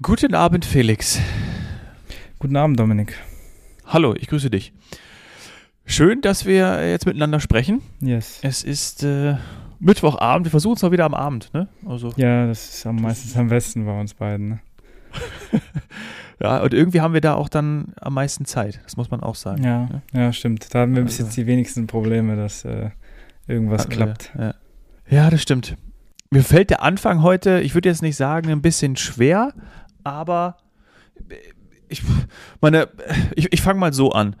Guten Abend, Felix. Guten Abend, Dominik. Hallo, ich grüße dich. Schön, dass wir jetzt miteinander sprechen. Yes. Es ist äh, Mittwochabend. Wir versuchen es mal wieder am Abend, ne? Also, ja, das ist am meistens am besten bei uns beiden. Ne? ja, und irgendwie haben wir da auch dann am meisten Zeit. Das muss man auch sagen. Ja, ne? ja stimmt. Da haben wir bis also, jetzt die wenigsten Probleme, dass äh, irgendwas klappt. Ja. ja, das stimmt. Mir fällt der Anfang heute, ich würde jetzt nicht sagen, ein bisschen schwer, aber ich meine, ich, ich fange mal so an.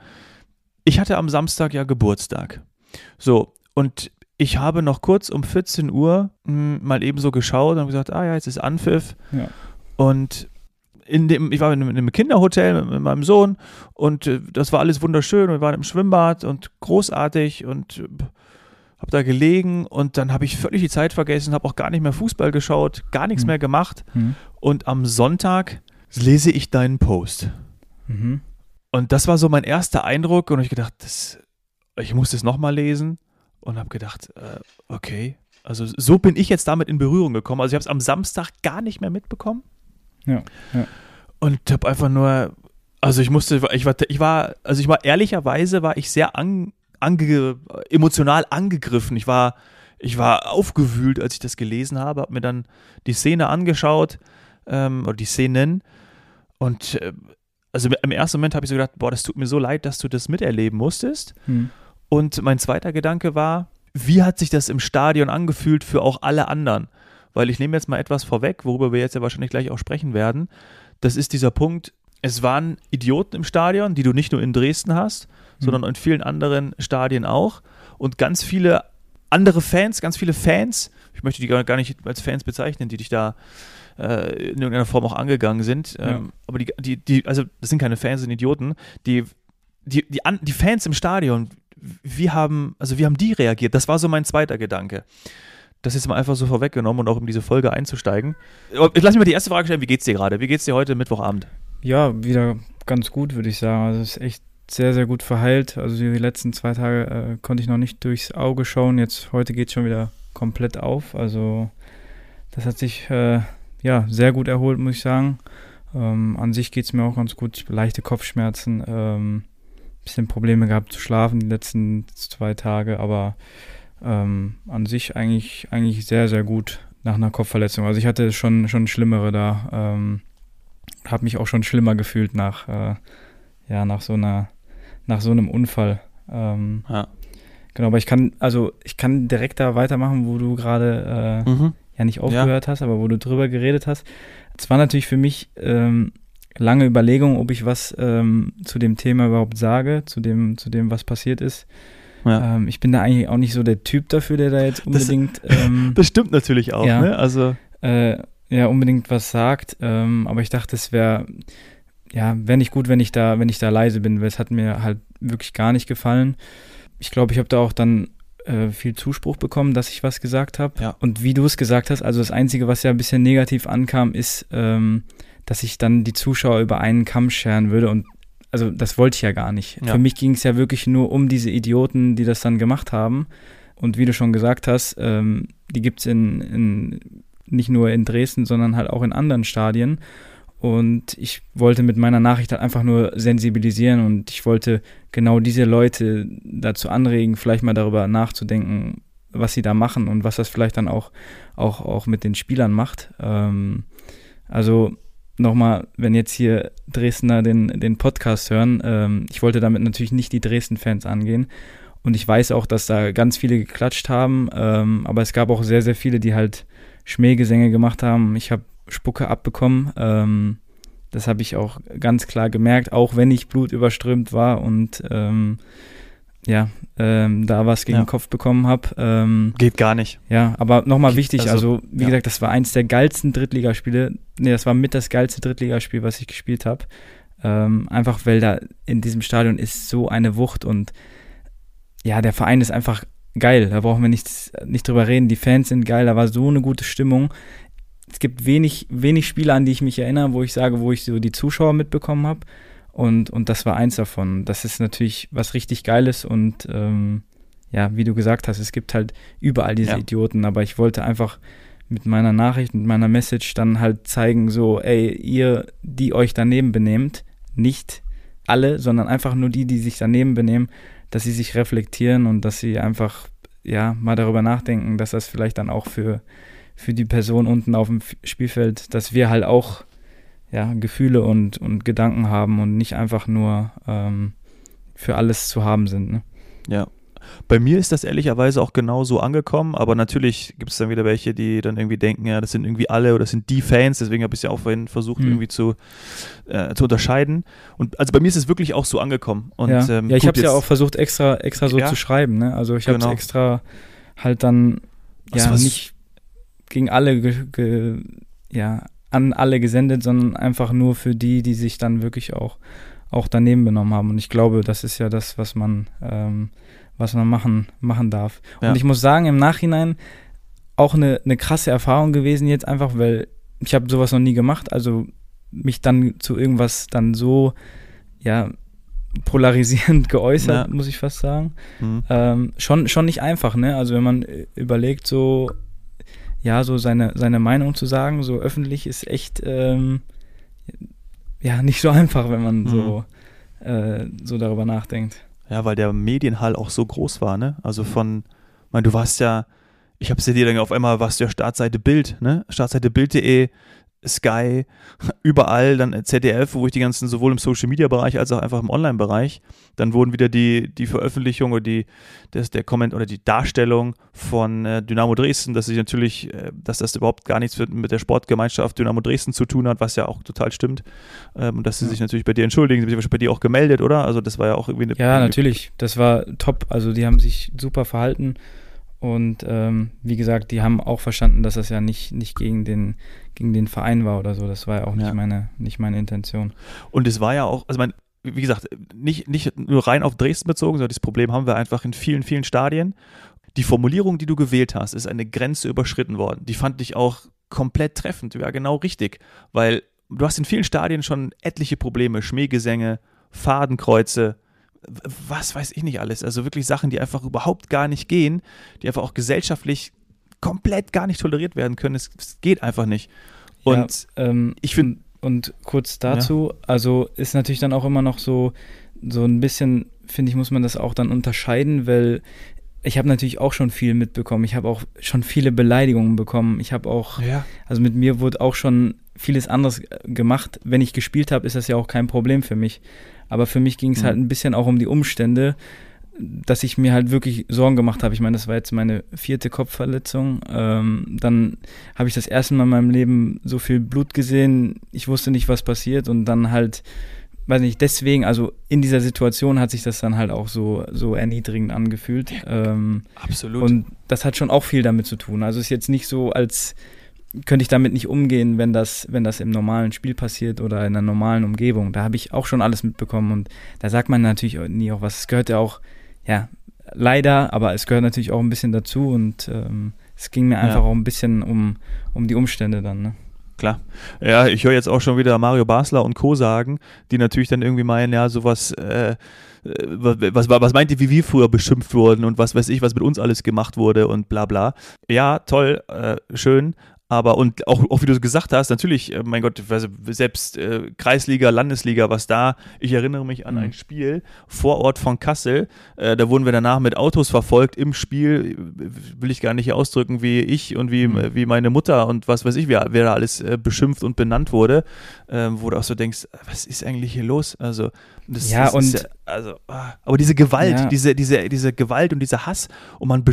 Ich hatte am Samstag ja Geburtstag. So, und ich habe noch kurz um 14 Uhr mh, hm, mal eben so geschaut und gesagt, ah ja, jetzt ist Anpfiff. Ja. Und in dem, ich war in einem Kinderhotel mit, meinem Sohn und äh, das war alles wunderschön. Wir waren im Schwimmbad und großartig und äh, habe da gelegen und dann habe ich völlig die Zeit vergessen, habe auch gar nicht mehr Fußball geschaut, gar nichts mhm. mehr gemacht. Mhm. Und am Sonntag lese ich deinen Post. Mhm. Und das war so mein erster Eindruck und ich gedacht, das, ich muss das nochmal lesen und habe gedacht, äh, okay, also so bin ich jetzt damit in Berührung gekommen. Also ich habe es am Samstag gar nicht mehr mitbekommen. Ja. ja. Und habe einfach nur, also ich musste, ich war, ich war, also ich war ehrlicherweise war ich sehr an, ange, emotional angegriffen. Ich war, ich war aufgewühlt, als ich das gelesen habe, habe mir dann die Szene angeschaut, ähm, oder die Szenen. Und äh, also im ersten Moment habe ich so gedacht, boah, das tut mir so leid, dass du das miterleben musstest. Hm. Und mein zweiter Gedanke war, wie hat sich das im Stadion angefühlt für auch alle anderen? Weil ich nehme jetzt mal etwas vorweg, worüber wir jetzt ja wahrscheinlich gleich auch sprechen werden. Das ist dieser Punkt, es waren Idioten im Stadion, die du nicht nur in Dresden hast. Sondern in vielen anderen Stadien auch. Und ganz viele andere Fans, ganz viele Fans, ich möchte die gar nicht als Fans bezeichnen, die dich da äh, in irgendeiner Form auch angegangen sind. Ähm, ja. Aber die, die, die, also das sind keine Fans, das sind Idioten. Die, die, die, die Fans im Stadion, wie haben, also wie haben die reagiert? Das war so mein zweiter Gedanke. Das ist mal einfach so vorweggenommen und auch um diese Folge einzusteigen. Ich lasse mich mal die erste Frage stellen, wie geht's dir gerade? Wie geht's dir heute Mittwochabend? Ja, wieder ganz gut, würde ich sagen. Also es ist echt sehr, sehr gut verheilt. Also die letzten zwei Tage äh, konnte ich noch nicht durchs Auge schauen. Jetzt heute geht es schon wieder komplett auf. Also das hat sich äh, ja sehr gut erholt, muss ich sagen. Ähm, an sich geht es mir auch ganz gut. Leichte Kopfschmerzen, ähm, bisschen Probleme gehabt zu schlafen die letzten zwei Tage, aber ähm, an sich eigentlich, eigentlich sehr, sehr gut nach einer Kopfverletzung. Also ich hatte schon, schon schlimmere da. Ähm, habe mich auch schon schlimmer gefühlt nach, äh, ja, nach so einer, nach so einem Unfall. Ähm, ja. Genau, aber ich kann, also ich kann direkt da weitermachen, wo du gerade äh, mhm. ja nicht aufgehört ja. hast, aber wo du drüber geredet hast. Es war natürlich für mich ähm, lange Überlegung, ob ich was ähm, zu dem Thema überhaupt sage, zu dem, zu dem, was passiert ist. Ja. Ähm, ich bin da eigentlich auch nicht so der Typ dafür, der da jetzt unbedingt. Das, ähm, das stimmt natürlich auch, ja, ne? Also. Äh, ja, unbedingt was sagt. Ähm, aber ich dachte, es wäre, ja, wäre nicht gut, wenn ich da, wenn ich da leise bin, weil es hat mir halt wirklich gar nicht gefallen. Ich glaube, ich habe da auch dann äh, viel Zuspruch bekommen, dass ich was gesagt habe. Ja. Und wie du es gesagt hast, also das Einzige, was ja ein bisschen negativ ankam, ist, ähm, dass ich dann die Zuschauer über einen Kamm scheren würde. Und also das wollte ich ja gar nicht. Ja. Für mich ging es ja wirklich nur um diese Idioten, die das dann gemacht haben. Und wie du schon gesagt hast, ähm, die gibt es in, in, nicht nur in Dresden, sondern halt auch in anderen Stadien. Und ich wollte mit meiner Nachricht halt einfach nur sensibilisieren und ich wollte genau diese Leute dazu anregen, vielleicht mal darüber nachzudenken, was sie da machen und was das vielleicht dann auch, auch, auch mit den Spielern macht. Ähm, also nochmal, wenn jetzt hier Dresdner den, den Podcast hören, ähm, ich wollte damit natürlich nicht die Dresden-Fans angehen. Und ich weiß auch, dass da ganz viele geklatscht haben, ähm, aber es gab auch sehr, sehr viele, die halt Schmähgesänge gemacht haben. Ich habe Spucke abbekommen. Ähm, das habe ich auch ganz klar gemerkt, auch wenn ich blutüberströmt war und ähm, ja, ähm, da was gegen ja. den Kopf bekommen habe. Ähm, Geht gar nicht. Ja, aber nochmal wichtig, also, also wie ja. gesagt, das war eins der geilsten Drittligaspiele. Nee, das war mit das geilste Drittligaspiel, was ich gespielt habe. Ähm, einfach weil da in diesem Stadion ist so eine Wucht und ja, der Verein ist einfach geil. Da brauchen wir nichts, nicht drüber reden. Die Fans sind geil, da war so eine gute Stimmung. Es gibt wenig, wenig Spiele, an die ich mich erinnere, wo ich sage, wo ich so die Zuschauer mitbekommen habe. Und, und das war eins davon. Das ist natürlich was richtig Geiles und ähm, ja, wie du gesagt hast, es gibt halt überall diese ja. Idioten, aber ich wollte einfach mit meiner Nachricht, mit meiner Message dann halt zeigen, so, ey, ihr, die euch daneben benehmt, nicht alle, sondern einfach nur die, die sich daneben benehmen, dass sie sich reflektieren und dass sie einfach, ja, mal darüber nachdenken, dass das vielleicht dann auch für, für die Person unten auf dem Spielfeld, dass wir halt auch, ja, Gefühle und, und Gedanken haben und nicht einfach nur ähm, für alles zu haben sind, ne? Ja, bei mir ist das ehrlicherweise auch genau so angekommen, aber natürlich gibt es dann wieder welche, die dann irgendwie denken, ja, das sind irgendwie alle oder das sind die Fans, deswegen habe ich es ja auch vorhin versucht, mhm. irgendwie zu, äh, zu unterscheiden. Und also bei mir ist es wirklich auch so angekommen. Und, ja, ähm, ja ich habe es ja auch versucht, extra, extra so ja. zu schreiben. Ne? Also ich habe es genau. extra halt dann ja nicht gegen alle ge, ge, ja, an alle gesendet, sondern einfach nur für die, die sich dann wirklich auch, auch daneben benommen haben. Und ich glaube, das ist ja das, was man ähm, was man machen, machen darf. Ja. Und ich muss sagen, im Nachhinein auch eine, eine krasse Erfahrung gewesen jetzt einfach, weil ich habe sowas noch nie gemacht, also mich dann zu irgendwas dann so, ja, polarisierend geäußert, ja. muss ich fast sagen. Mhm. Ähm, schon, schon nicht einfach, ne? Also wenn man überlegt, so, ja, so seine, seine Meinung zu sagen, so öffentlich ist echt, ähm, ja, nicht so einfach, wenn man mhm. so, äh, so darüber nachdenkt. Ja, weil der Medienhall auch so groß war, ne? Also von, ich meine, du warst ja, ich hab's ja dir dann auf einmal, warst du ja Startseite Bild, ne? Startseite Bild.de, Sky, überall, dann ZDF, wo ich die ganzen, sowohl im Social Media Bereich als auch einfach im Online-Bereich, dann wurden wieder die, die Veröffentlichung oder die, das, der Comment oder die Darstellung von äh, Dynamo Dresden, dass sich natürlich, äh, dass das überhaupt gar nichts mit, mit der Sportgemeinschaft Dynamo Dresden zu tun hat, was ja auch total stimmt. Ähm, und dass sie ja. sich natürlich bei dir entschuldigen, sie haben sich bei dir auch gemeldet, oder? Also das war ja auch irgendwie eine. Ja, natürlich. Das war top. Also die haben sich super verhalten. Und ähm, wie gesagt, die haben auch verstanden, dass das ja nicht, nicht gegen, den, gegen den Verein war oder so. Das war ja auch nicht, ja. meine, nicht meine Intention. Und es war ja auch, also mein, wie gesagt, nicht, nicht nur rein auf Dresden bezogen, sondern das Problem haben wir einfach in vielen, vielen Stadien. Die Formulierung, die du gewählt hast, ist eine Grenze überschritten worden. Die fand ich auch komplett treffend. Ja, genau richtig. Weil du hast in vielen Stadien schon etliche Probleme. Schmähgesänge, Fadenkreuze, was weiß ich nicht alles. Also wirklich Sachen, die einfach überhaupt gar nicht gehen, die einfach auch gesellschaftlich komplett gar nicht toleriert werden können. Es, es geht einfach nicht. Und ja, ähm, ich finde. Und kurz dazu, ja. also ist natürlich dann auch immer noch so, so ein bisschen, finde ich, muss man das auch dann unterscheiden, weil ich habe natürlich auch schon viel mitbekommen. Ich habe auch schon viele Beleidigungen bekommen. Ich habe auch, ja. also mit mir wurde auch schon vieles anderes gemacht. Wenn ich gespielt habe, ist das ja auch kein Problem für mich. Aber für mich ging es mhm. halt ein bisschen auch um die Umstände, dass ich mir halt wirklich Sorgen gemacht habe. Ich meine, das war jetzt meine vierte Kopfverletzung. Ähm, dann habe ich das erste Mal in meinem Leben so viel Blut gesehen. Ich wusste nicht, was passiert. Und dann halt, weiß nicht, deswegen, also in dieser Situation hat sich das dann halt auch so, so erniedrigend angefühlt. Ähm, Absolut. Und das hat schon auch viel damit zu tun. Also es ist jetzt nicht so, als könnte ich damit nicht umgehen, wenn das, wenn das im normalen Spiel passiert oder in einer normalen Umgebung. Da habe ich auch schon alles mitbekommen und da sagt man natürlich nie auch was. Es gehört ja auch, ja, leider, aber es gehört natürlich auch ein bisschen dazu und ähm, es ging mir einfach ja. auch ein bisschen um, um die Umstände dann. Ne? Klar. Ja, ich höre jetzt auch schon wieder Mario Basler und Co. sagen, die natürlich dann irgendwie meinen, ja, sowas, äh, was, was, was meint ihr, wie wir früher beschimpft wurden und was weiß ich, was mit uns alles gemacht wurde und bla bla. Ja, toll, äh, schön, aber und auch, auch wie du gesagt hast, natürlich, äh, mein Gott, selbst äh, Kreisliga, Landesliga, was da, ich erinnere mich an mhm. ein Spiel vor Ort von Kassel, äh, da wurden wir danach mit Autos verfolgt im Spiel, will ich gar nicht ausdrücken, wie ich und wie, mhm. wie meine Mutter und was weiß ich, wer, wer da alles äh, beschimpft und benannt wurde, äh, wo du auch so denkst, was ist eigentlich hier los? Also, das, ja, das und ist, also, ah, aber diese Gewalt, ja. diese, diese, diese Gewalt und dieser Hass und man,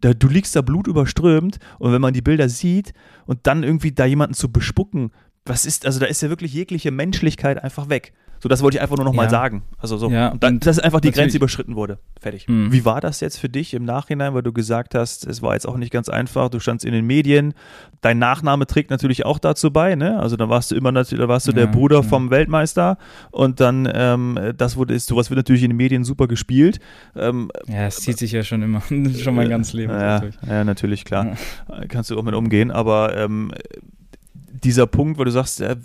da, du liegst da blutüberströmt und wenn man die Bilder sieht und dann irgendwie da jemanden zu bespucken, was ist, also da ist ja wirklich jegliche Menschlichkeit einfach weg. So, das wollte ich einfach nur nochmal ja. sagen. Also so, ja, dann, dass einfach die Grenze überschritten wurde. Fertig. Mhm. Wie war das jetzt für dich im Nachhinein, weil du gesagt hast, es war jetzt auch nicht ganz einfach, du standst in den Medien, dein Nachname trägt natürlich auch dazu bei, ne? Also da warst du immer natürlich, da warst du ja, der Bruder vom Weltmeister und dann ähm, das wurde ist, sowas wird natürlich in den Medien super gespielt. Ähm, ja, es zieht sich ja schon immer, schon mein ganzes Leben. Ja, natürlich. ja, natürlich, klar. Kannst du auch mit umgehen, aber ähm, dieser Punkt, wo du sagst, äh,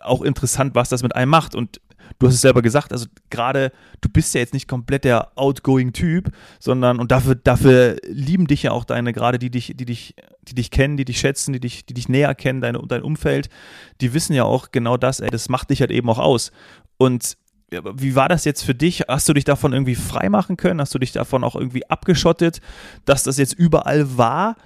auch interessant, was das mit einem macht. Und du hast es selber gesagt, also gerade, du bist ja jetzt nicht komplett der outgoing Typ, sondern, und dafür, dafür lieben dich ja auch deine, gerade die dich, die dich, die dich kennen, die dich schätzen, die dich, die dich näher kennen, deine, dein Umfeld, die wissen ja auch genau das, ey, das macht dich halt eben auch aus. Und wie war das jetzt für dich? Hast du dich davon irgendwie freimachen können? Hast du dich davon auch irgendwie abgeschottet, dass das jetzt überall war?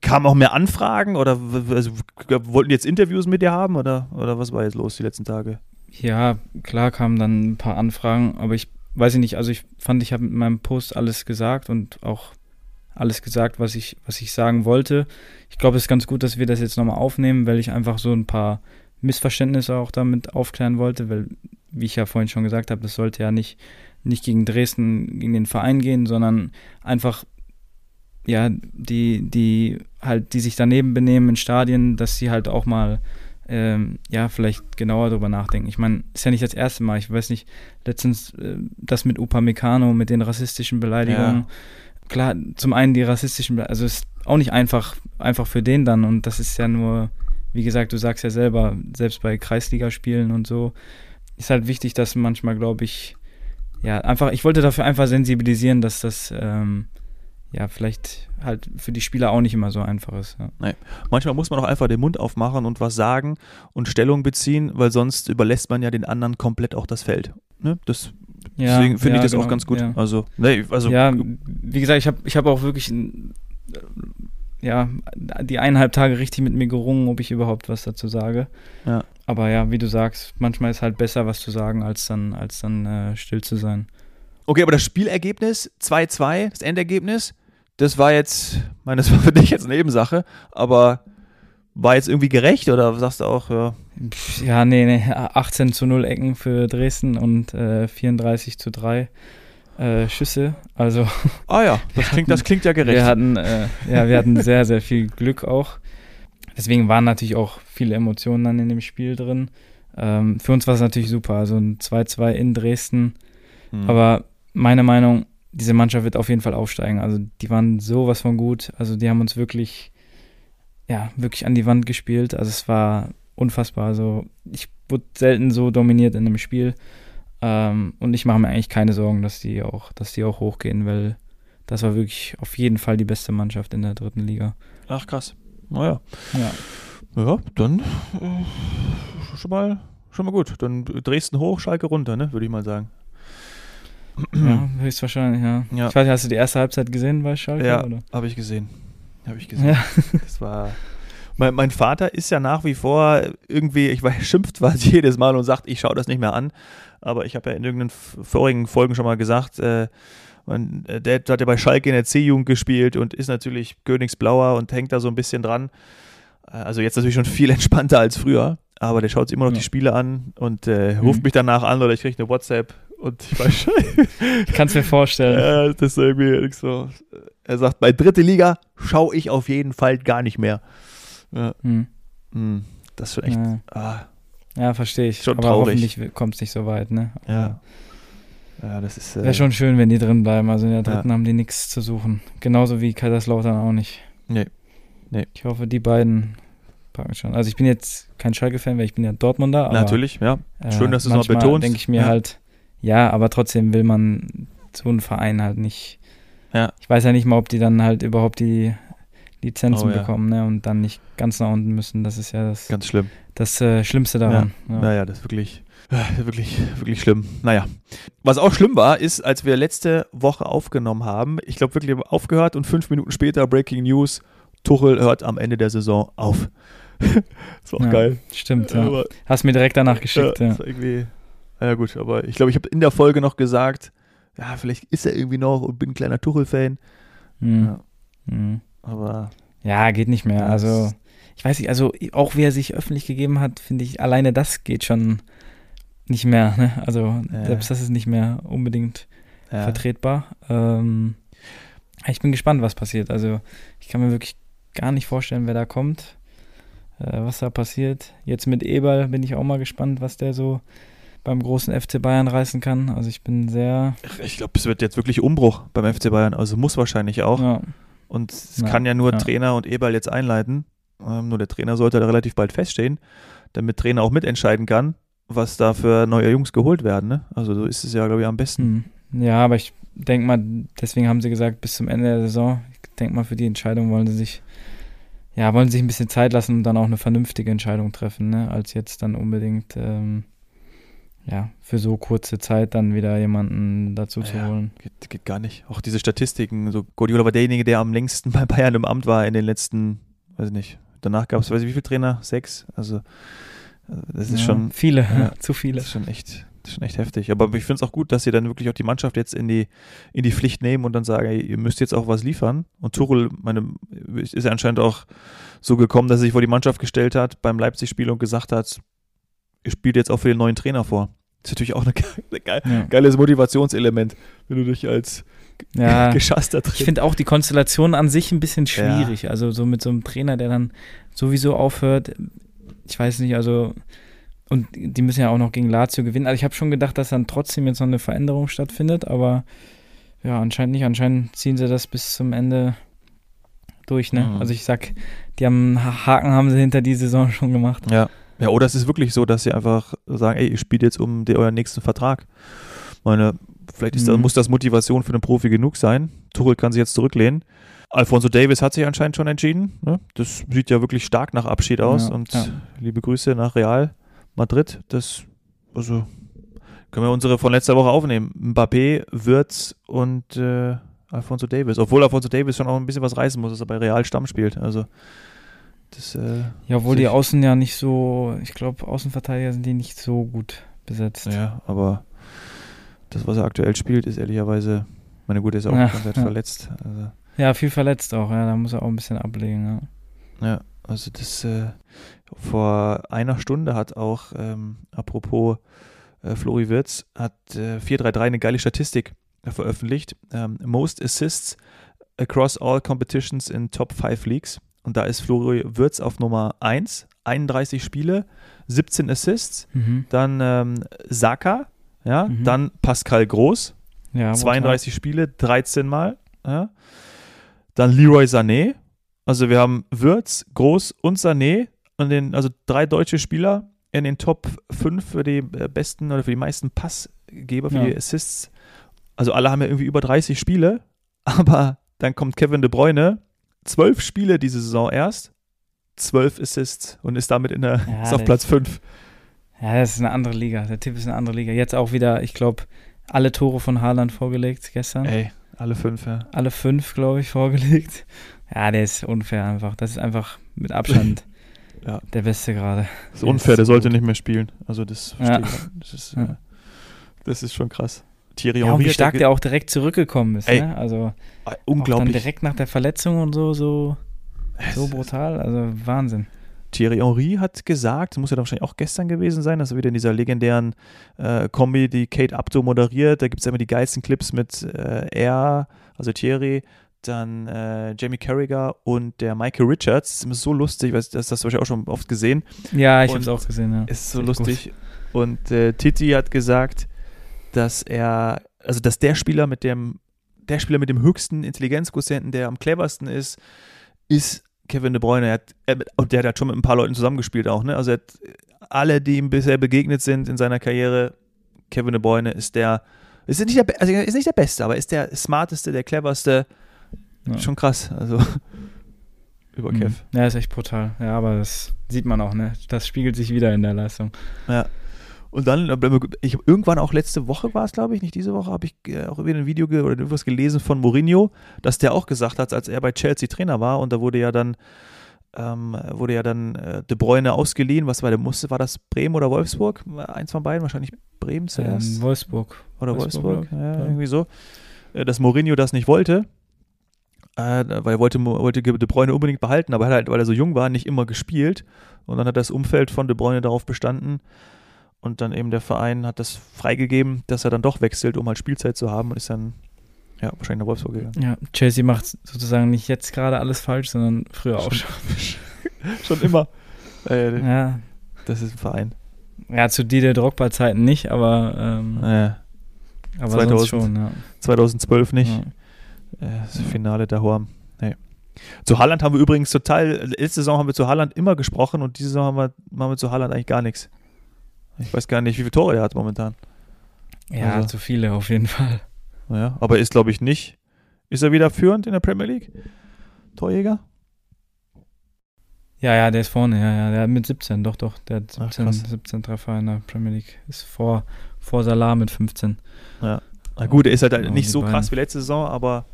Kamen auch mehr Anfragen oder also, wollten jetzt Interviews mit dir haben oder, oder was war jetzt los die letzten Tage? Ja, klar kamen dann ein paar Anfragen, aber ich weiß nicht, also ich fand, ich habe mit meinem Post alles gesagt und auch alles gesagt, was ich, was ich sagen wollte. Ich glaube, es ist ganz gut, dass wir das jetzt nochmal aufnehmen, weil ich einfach so ein paar Missverständnisse auch damit aufklären wollte, weil, wie ich ja vorhin schon gesagt habe, das sollte ja nicht, nicht gegen Dresden, gegen den Verein gehen, sondern einfach, ja, die, die halt, die sich daneben benehmen in Stadien, dass sie halt auch mal, ähm, ja, vielleicht genauer darüber nachdenken. Ich meine, ist ja nicht das erste Mal, ich weiß nicht, letztens äh, das mit Upamecano, mit den rassistischen Beleidigungen. Ja. Klar, zum einen die rassistischen, also ist auch nicht einfach, einfach für den dann und das ist ja nur, wie gesagt, du sagst ja selber, selbst bei Kreisligaspielen und so, ist halt wichtig, dass manchmal, glaube ich, ja, einfach, ich wollte dafür einfach sensibilisieren, dass das, ähm, ja, vielleicht halt für die Spieler auch nicht immer so einfach ist. Ja. Nee. Manchmal muss man auch einfach den Mund aufmachen und was sagen und Stellung beziehen, weil sonst überlässt man ja den anderen komplett auch das Feld. Ne? Das, ja, deswegen finde ja, ich das genau, auch ganz gut. Also, nee, also, ja, wie gesagt, ich habe ich hab auch wirklich ja, die eineinhalb Tage richtig mit mir gerungen, ob ich überhaupt was dazu sage. Ja. Aber ja, wie du sagst, manchmal ist halt besser, was zu sagen, als dann, als dann äh, still zu sein. Okay, aber das Spielergebnis 2-2, das Endergebnis, das war jetzt, meine, das war für dich jetzt Nebensache, aber war jetzt irgendwie gerecht oder sagst du auch, ja? Ja, nee, nee, 18 zu 0 Ecken für Dresden und äh, 34 zu 3 äh, Schüsse. Also. Ah ja, das klingt, hatten, das klingt ja gerecht. Wir hatten, äh, ja, wir hatten sehr, sehr viel Glück auch. Deswegen waren natürlich auch viele Emotionen dann in dem Spiel drin. Ähm, für uns war es natürlich super. Also ein 2-2 in Dresden. Mhm. Aber meine Meinung, diese Mannschaft wird auf jeden Fall aufsteigen. Also die waren sowas von gut. Also die haben uns wirklich, ja, wirklich an die Wand gespielt. Also es war unfassbar. Also ich wurde selten so dominiert in einem Spiel. Ähm, und ich mache mir eigentlich keine Sorgen, dass die auch, dass die auch hochgehen, weil das war wirklich auf jeden Fall die beste Mannschaft in der dritten Liga. Ach krass. Naja. Ja. Ja, dann äh, schon mal schon mal gut. Dann Dresden hoch, Schalke runter, ne, würde ich mal sagen. Ja, höchstwahrscheinlich, ja. ja. Ich weiß nicht, hast du die erste Halbzeit gesehen bei Schalke? Ja, habe ich gesehen. Habe ich gesehen. Ja. Das war mein, mein, Vater ist ja nach wie vor irgendwie, ich weiß, schimpft quasi jedes Mal und sagt, ich schaue das nicht mehr an. Aber ich habe ja in irgendeinen vorigen Folgen schon mal gesagt, äh, mein äh, Dad hat ja bei Schalke in der C-Jugend gespielt und ist natürlich Königsblauer und hängt da so ein bisschen dran. Äh, also jetzt natürlich schon viel entspannter als früher, aber der schaut sich immer noch ja. die Spiele an und äh, mhm. ruft mich danach an oder ich kriege eine WhatsApp und ich weiß schon. Kannst mir vorstellen. Äh, das ist irgendwie so. Er sagt, bei dritte Liga schaue ich auf jeden Fall gar nicht mehr. Ja. Hm. Hm. Das ist schon echt. Ja, ah. ja verstehe ich. Schon Aber traurig. hoffentlich kommt es nicht so weit, ne? Ja. Ja, das ist. Äh, Wäre schon schön, wenn die drin bleiben. Also in der dritten ja. haben die nichts zu suchen. Genauso wie Kaiserslautern auch nicht. Nee. Nee. Ich hoffe, die beiden packen schon. Also ich bin jetzt kein Schalke-Fan, weil ich bin ja Dortmunder. Aber, Natürlich, ja. Schön, dass du es mal betonst. denke ich mir ja. halt, ja, aber trotzdem will man so einen Verein halt nicht. Ja. Ich weiß ja nicht mal, ob die dann halt überhaupt die Lizenzen oh, ja. bekommen ne? und dann nicht ganz nach unten müssen. Das ist ja das, ganz schlimm. das äh, Schlimmste daran. Ja. Ja. Naja, das ist wirklich, äh, wirklich, wirklich schlimm. Naja. Was auch schlimm war, ist, als wir letzte Woche aufgenommen haben, ich glaube wirklich aufgehört und fünf Minuten später Breaking News, Tuchel hört am Ende der Saison auf. das war auch geil. Stimmt, ja. Aber, Hast mir direkt danach geschickt, ja. irgendwie, ja gut, aber ich glaube, ich habe in der Folge noch gesagt, ja, vielleicht ist er irgendwie noch und bin ein kleiner Tuchel-Fan. Mhm. Ja. Mhm. Aber. Ja, geht nicht mehr. Also, ich weiß nicht, also auch wie er sich öffentlich gegeben hat, finde ich, alleine das geht schon nicht mehr. Ne? Also, ja. selbst das ist nicht mehr unbedingt ja. vertretbar. Ähm, ich bin gespannt, was passiert. Also, ich kann mir wirklich gar nicht vorstellen, wer da kommt, äh, was da passiert. Jetzt mit Eberl bin ich auch mal gespannt, was der so beim großen FC Bayern reißen kann. Also, ich bin sehr. Ich glaube, es wird jetzt wirklich Umbruch beim FC Bayern. Also, muss wahrscheinlich auch. Ja. Und es ja, kann ja nur ja. Trainer und Eberl jetzt einleiten. Ähm, nur der Trainer sollte da relativ bald feststehen, damit Trainer auch mitentscheiden kann. was da für neue Jungs geholt werden. Ne? Also so ist es ja, glaube ich, am besten. Hm. Ja, aber ich denke mal, deswegen haben sie gesagt, bis zum Ende der Saison, ich denke mal, für die Entscheidung wollen sie sich, ja, wollen sich ein bisschen Zeit lassen und dann auch eine vernünftige Entscheidung treffen, ne? als jetzt dann unbedingt, ähm, ja, für so kurze Zeit dann wieder jemanden dazu zu Ja, holen. Geht, geht gar nicht. Auch diese Statistiken, so Guardiola war derjenige, der am längsten bei Bayern im Amt war in den letzten, weiß ich nicht, danach gab es, weiß ich wie viele Trainer? Sechs? Also äh, das ist ja, schon, viele, ja, zu viele. das ist schon echt, das ist schon echt heftig. Aber ich finde es auch gut, dass sie dann wirklich auch die Mannschaft jetzt in die, in die Pflicht nehmen und dann sagen, ey, ihr müsst jetzt auch was liefern. Und Tuchel, meine, ist ja anscheinend auch so gekommen, dass er sich vor die Mannschaft gestellt hat beim Leipzig-Spiel und gesagt hat, ihr spielt jetzt auch für den neuen Trainer vor. Ist natürlich auch eine, ge- geil, Ja. geiles Motivationselement, wenn du dich als Ja, geschasster Ich Trainer. finde auch die Konstellation an sich ein bisschen schwierig. Also so mit so einem Trainer, der dann sowieso aufhört. Ich weiß nicht, also und die müssen ja auch noch gegen Lazio gewinnen. Also ich habe schon gedacht, dass dann trotzdem jetzt noch eine Veränderung stattfindet, aber ja, anscheinend nicht. Anscheinend ziehen sie das bis zum Ende durch, ne? Mhm. Also ich sag, die haben Ha- Haken haben sie hinter die Saison schon gemacht. Ja. Ja, oder es ist wirklich so, dass sie einfach sagen, ey, ihr spielt jetzt um den, euren nächsten Vertrag. Meine, vielleicht ist das, Mhm. muss das Motivation für einen Profi genug sein. Tuchel kann sich jetzt zurücklehnen. Alfonso Davis hat sich anscheinend schon entschieden. Ne? Das sieht ja wirklich stark nach Abschied aus. Ja, und ja. liebe Grüße nach Real Madrid. Das, also können wir unsere von letzter Woche aufnehmen. Mbappé, Würz und äh, Alfonso Davis. Obwohl Alfonso Davis schon auch ein bisschen was reißen muss, dass er bei Real Stamm spielt. Also das äh, Ja, obwohl die Außen ja nicht so, ich glaube, Außenverteidiger sind die nicht so gut besetzt. Ja, aber das, was er aktuell spielt, ist ehrlicherweise, meine Gute ist auch Ja, Zeit ja. verletzt. Also, Ja, viel verletzt auch, ja, da muss er auch ein bisschen ablegen, ja. ja, also das äh, vor einer Stunde hat auch, ähm, apropos äh, Flori Wirtz, hat äh, 433 eine geile Statistik äh, veröffentlicht. Ähm, most Assists across all competitions in Top 5 Leagues. Und da ist Flori Wirtz auf Nummer 1, 31 Spiele, 17 Assists. Mhm. Dann ähm, Saka, ja, Mhm. dann Pascal Groß, Ja, 32 Spiele, 13 Mal. Ja. Dann Leroy Sané. Also wir haben Würz, Groß und Sané. Und den, also drei deutsche Spieler in den Top 5 für die äh, besten oder für die meisten Passgeber, für Ja. die Assists. Also alle haben ja irgendwie über 30 Spiele. Aber dann kommt Kevin De Bruyne. Zwölf Spiele diese Saison erst. Zwölf Assists und ist damit in der, Ja, ist auf Platz ist- 5. Ja, das ist eine andere Liga. Der Tipp ist eine andere Liga. Jetzt auch wieder, ich glaube, alle Tore von Haaland vorgelegt gestern. Ey, alle fünf, ja. Alle fünf, glaube ich, vorgelegt. Ja, der ist unfair einfach. Das ist einfach mit Abstand Ja. der Beste gerade. Das ist unfair, der so sollte gut. nicht mehr spielen. Also das, Ja. das, ist, äh, das ist schon krass. Thierry Ja, und Henry wie stark ja der auch direkt zurückgekommen ist. Ey, Ne? Also auch unglaublich. dann direkt nach der Verletzung und so, so, so brutal. Also Wahnsinn. Thierry Henry hat gesagt, das muss ja dann wahrscheinlich auch gestern gewesen sein, dass er wieder in dieser legendären äh, Kombi, die Kate Abdo moderiert, da gibt es immer die geilsten Clips mit äh, er, also Thierry, dann äh, Jamie Carragher und der Michael Richards. Das ist immer so lustig, weil das hast du wahrscheinlich auch schon oft gesehen. Ja, ich habe es auch gesehen. Ja. Ist so Echt lustig. Und äh, Titi hat gesagt, dass er, also dass der Spieler mit dem, der Spieler mit dem höchsten Intelligenzquotienten, der am cleversten ist, ist Kevin De Bruyne. Er hat, er, und der hat schon mit ein paar Leuten zusammengespielt auch, ne? Also hat alle, die ihm bisher begegnet sind in seiner Karriere, Kevin De Bruyne ist der, ist nicht der, also ist nicht der Beste, aber ist der smarteste, der cleverste. Ja. Schon krass. Also über Mhm. Kev. Ja, ist echt brutal. Ja, aber das sieht man auch, ne? Das spiegelt sich wieder in der Leistung. Und dann, äh, ich irgendwann auch letzte Woche war es, glaube ich, nicht diese Woche, habe ich äh, auch wieder ein Video oder irgendwas gelesen von Mourinho, dass der auch gesagt hat, als er bei Chelsea Trainer war und da wurde ja dann ähm, wurde ja dann äh, De Bruyne ausgeliehen. Was war der musste? War das Bremen oder Wolfsburg? Eins von beiden, wahrscheinlich Bremen zuerst. Ähm, Wolfsburg. oder Wolfsburg, Wolfsburg, ja, Ja. irgendwie so. Äh, dass Mourinho das nicht wollte. Äh, weil er wollte, wollte De Bruyne unbedingt behalten, aber er hat halt, weil er so jung war, nicht immer gespielt. Und dann hat das Umfeld von De Bruyne darauf bestanden. Und dann eben der Verein hat das freigegeben, dass er dann doch wechselt, um halt Spielzeit zu haben und ist dann ja, wahrscheinlich nach Wolfsburg gegangen. Ja, Chelsea macht sozusagen nicht jetzt gerade alles falsch, sondern früher auch schon. Schon immer. Äh, Ja, das ist ein Verein. ja zu Didier Drogba-Zeiten nicht, aber, ähm, Äh, aber 2000. sonst schon, ja. 2012 nicht. Ja. Äh, das Finale der Horm. Nee. Zu Haaland haben wir übrigens total, letzte Saison haben wir zu Haaland immer gesprochen und diese Saison haben wir, machen wir zu Haaland eigentlich gar nichts. Ich weiß gar nicht, wie viele Tore er hat momentan. Ja, Also- zu viele auf jeden Fall. Ja, aber ist, glaube ich, nicht. Ist er wieder führend in der Premier League? Torjäger? Ja, ja, der ist vorne, ja, ja, der hat mit 17, doch, doch, der hat Ach, 17, krass. 17 Treffer in der Premier League. Ist vor, vor Salah mit 15. Na gut, er ist halt Genau, nicht so krass wie letzte Saison, aber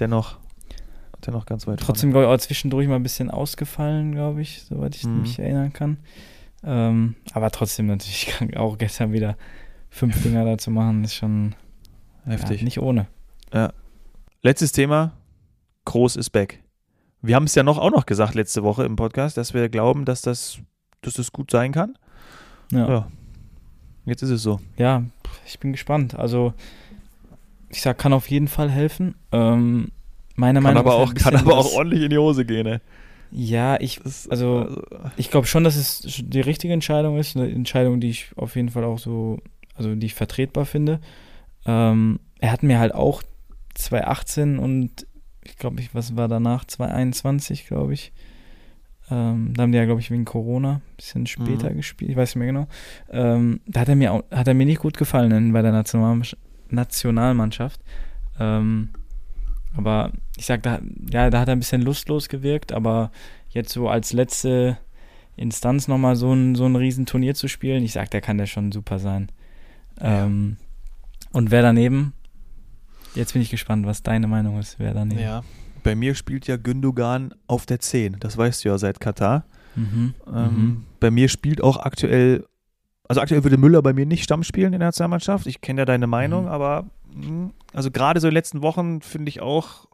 dennoch, dennoch ganz weit Trotzdem, glaube ich, auch zwischendurch mal ein bisschen ausgefallen, glaube ich, soweit ich Mhm. mich erinnern kann. Ähm, aber trotzdem natürlich auch gestern wieder fünf Dinger da zu machen, ist schon. Heftig. Ja, nicht ohne. Letztes Thema, Groß ist back. Wir haben es ja noch auch noch gesagt letzte Woche im Podcast, dass wir glauben, dass das, dass das gut sein kann. Ja. Ja. Jetzt ist es so. ja, ich bin gespannt. Also, ich sag, kann auf jeden Fall helfen. Ähm, meiner Kann Meinung aber, nach auch, ein kann aber auch ordentlich in die Hose gehen. Ne? Ja, ich, Das, also, ich glaube schon, dass es die richtige Entscheidung ist. Eine Entscheidung, die ich auf jeden Fall auch so, also die ich vertretbar finde. Ähm, er hat mir halt auch 2018 und ich glaube, ich, was war danach? 2021, glaube ich. Ähm, da haben die ja, glaube ich, wegen Corona ein bisschen später Mhm. gespielt, ich weiß nicht mehr genau. Ähm, da hat er mir auch, hat er mir nicht gut gefallen bei der National Nationalmannschaft. Ähm, aber ich sag, da, ja, da hat er ein bisschen lustlos gewirkt, aber jetzt so als letzte Instanz nochmal so ein, so ein Riesenturnier zu spielen, ich sag, der kann der schon super sein. Ähm, und wer daneben? Jetzt bin ich gespannt, was deine Meinung ist, wer daneben. ja. Bei mir spielt ja Gündogan auf der 10. Das weißt du ja seit Katar. Mhm. Ähm, Mhm. Bei mir spielt auch aktuell, also aktuell würde Müller bei mir nicht Stamm spielen in der Nationalmannschaft. Ich kenne ja deine Meinung, Mhm. aber mh, also gerade so in den letzten Wochen finde ich auch,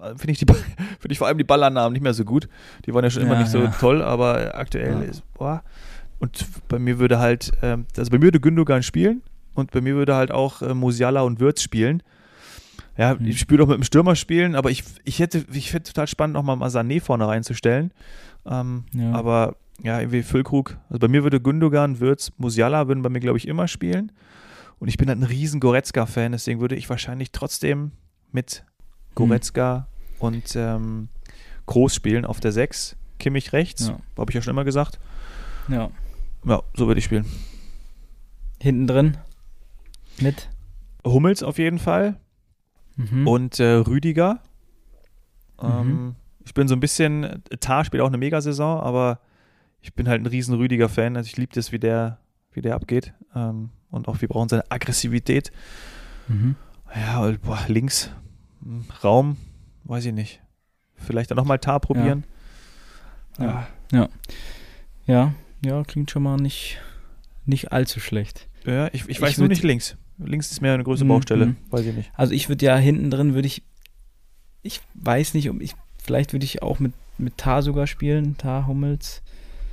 äh, finde ich, die, finde ich vor allem die Ballannahmen nicht mehr so gut. Die waren ja schon immer Ja, nicht so ja. toll, aber aktuell Ja. ist, boah. Und bei mir würde halt, ähm, also bei mir würde Gündogan spielen und bei mir würde halt auch äh, Musiala und Würz spielen. Ja, Mhm. ich spiele doch mit dem Stürmer spielen, aber ich, ich hätte, ich finde total spannend, nochmal mal Sané vorne reinzustellen. Ähm, Ja. Aber ja, irgendwie Füllkrug. Also bei mir würde Gündogan, Würz, Musiala würden bei mir, glaube ich, immer spielen. Und ich bin halt ein riesen Goretzka-Fan, deswegen würde ich wahrscheinlich trotzdem mit Goretzka und ähm, Groß spielen auf der 6. Kimmich rechts, Ja. habe ich ja schon immer gesagt. ja. Ja, so würde ich spielen. Hinten drin mit. Hummels auf jeden Fall Mhm. und äh, Rüdiger. Ähm, Mhm. Ich bin so ein bisschen, Tar spielt auch eine Megasaison, aber ich bin halt ein riesen Rüdiger-Fan. Also ich liebe das, wie der, wie der abgeht. Ähm, und auch wir brauchen seine Aggressivität. Mhm. Ja, und, boah, links, hm, Raum, weiß ich nicht. Vielleicht dann nochmal Tar probieren. Ja. Ja. Ja, ja, klingt schon mal nicht, nicht allzu schlecht. Ja, ich, ich Ich weiß nur nicht links. Links ist mir eine größere Mhm. Baustelle, weiß ich nicht. Also ich würde ja hinten drin würde ich, ich weiß nicht, ob ich, vielleicht würde ich auch mit, mit Tar sogar spielen, Tar Hummels.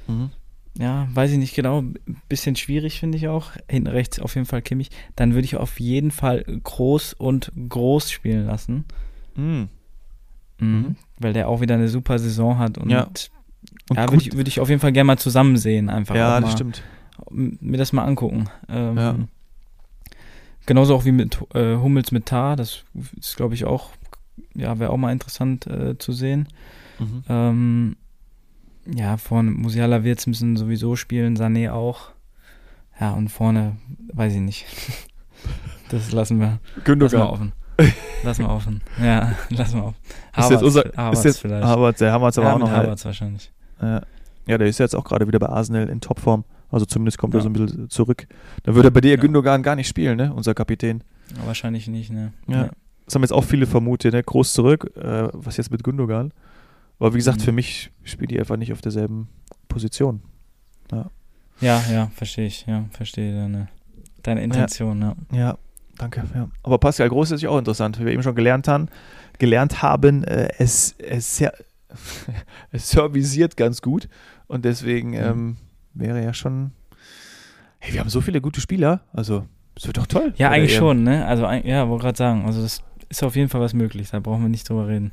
Mhm. Ja, weiß ich nicht genau. Bisschen schwierig finde ich auch. Hinten rechts auf jeden Fall Kimmich. Dann würde ich auf jeden Fall Groß und Groß spielen lassen. Mhm. Mhm. Mhm. Weil der auch wieder eine super Saison hat. Und Ja. ja, Und würde gut, ich, würd ich auf jeden Fall gerne mal zusammen sehen. Einfach ja, auch das mal, stimmt. Mir das mal angucken. Ähm, Ja. Genauso auch wie mit äh, Hummels mit Tar. Das ist, glaube ich, auch, ja, wäre auch mal interessant äh, zu sehen. Mhm. Ähm, ja, vorne Musiala Wirtz müssen sowieso spielen, Sané auch. Ja, und vorne, weiß ich nicht. Das lassen wir, lassen wir offen. Lassen wir offen. Ja, lassen wir offen. Ist jetzt unser, Havertz ist jetzt vielleicht. Havertz, der Havertz aber ja, auch noch. Halt, Havertz wahrscheinlich. ja. ja, der ist jetzt auch gerade wieder bei Arsenal in Topform. Also zumindest kommt er Ja. so ein bisschen zurück. Dann würde er bei dir Ja. Gündogan gar nicht spielen, ne? Unser Kapitän. Aber wahrscheinlich nicht, ne? Ja. Das haben jetzt auch viele vermutet, ne? Groß zurück. Äh, was jetzt mit Gündogan? Aber wie gesagt, Mhm. für mich spielt die einfach nicht auf derselben Position. Ja, ja, verstehe ich. Ja, verstehe deine, deine Intention, ja. Ja, danke. Ja. Aber Pascal Groß ist natürlich auch interessant, wie wir eben schon gelernt haben. Gelernt haben, äh, es, es, ser es servisiert ganz gut und deswegen Mhm. ähm, wäre ja schon. Hey, wir haben so viele gute Spieler, also es wird doch toll. Ja, eigentlich EM. schon, ne? Also, ja, wollte gerade sagen, also das ist auf jeden Fall was möglich, da brauchen wir nicht drüber reden.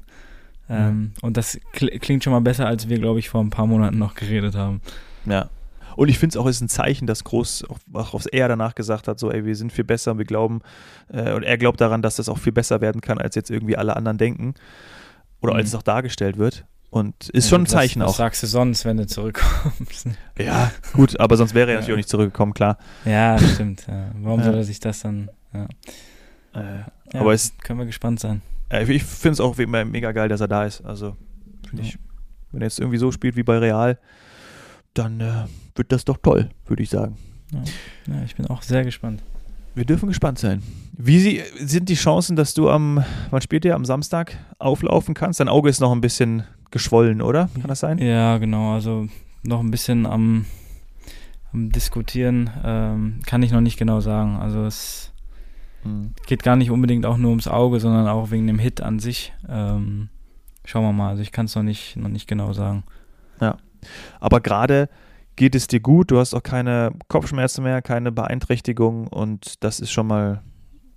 Ähm, Und das kl klingt schon mal besser, als wir, glaube ich, vor ein paar Monaten noch geredet haben. Ja. Und ich finde es auch, ist ein Zeichen, dass Groß auch, auch aufs er danach gesagt hat, so, ey, wir sind viel besser und wir glauben, äh, und er glaubt daran, dass das auch viel besser werden kann, als jetzt irgendwie alle anderen denken. Oder Mhm. als es auch dargestellt wird. Und ist schon ein Zeichen was, auch. Was sagst du sonst, wenn du zurückkommst? Ja, gut, aber sonst wäre er natürlich auch nicht zurückgekommen, klar. Ja, stimmt. Ja. Warum Ja. soll er sich das dann. Ja. Äh, Ja, Aber es- können wir gespannt sein. Äh, ich finde es auch mega geil, dass er da ist. Also, finde ich, wenn er jetzt irgendwie so spielt wie bei Real, dann äh, wird das doch toll, würde ich sagen. Ja, ich bin auch sehr gespannt. Wir dürfen gespannt sein. Wie sie, sind die Chancen, dass du am, wann spielt ihr, am Samstag auflaufen kannst? Dein Auge ist noch ein bisschen geschwollen, oder? Kann das sein? Ja, genau. Also noch ein bisschen am, am Diskutieren ähm, kann ich noch nicht genau sagen. Also es Hm. geht gar nicht unbedingt auch nur ums Auge, sondern auch wegen dem Hit an sich. Ähm, schauen wir mal. Also ich kann es noch nicht, noch nicht genau sagen. Aber gerade geht es dir gut, du hast auch keine Kopfschmerzen mehr, keine Beeinträchtigung und das ist schon mal.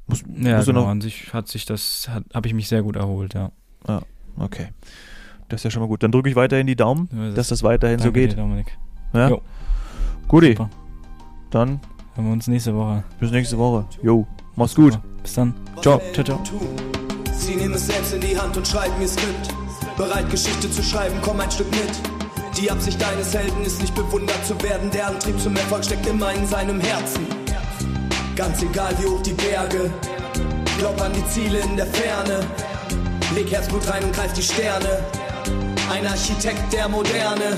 Muss, Ja, musst du genau. noch, An sich hat sich das, habe ich mich sehr gut erholt, ja. okay. Das ist ja schon mal gut. Dann drücke ich weiterhin die Daumen, Ja, dass das weiterhin so geht. Dir, Dominik. Ja? Jo. Guti, Super. dann Hören wir uns nächste Woche. bis nächste Woche. Jo, mach's gut. Bis dann. Ciao. Ciao, ciao. Sie nehmen es selbst in die Hand und schreiben ihr Skript. Bereit, Geschichte zu schreiben, komm ein Stück mit. Die Absicht deines Helden ist nicht bewundert zu werden. Der Antrieb zum Erfolg steckt immer in seinem Herzen. Ganz egal wie hoch die Berge. Glaub an die Ziele in der Ferne. Leg Herzblut rein und greif die Sterne. Ein Architekt der Moderne.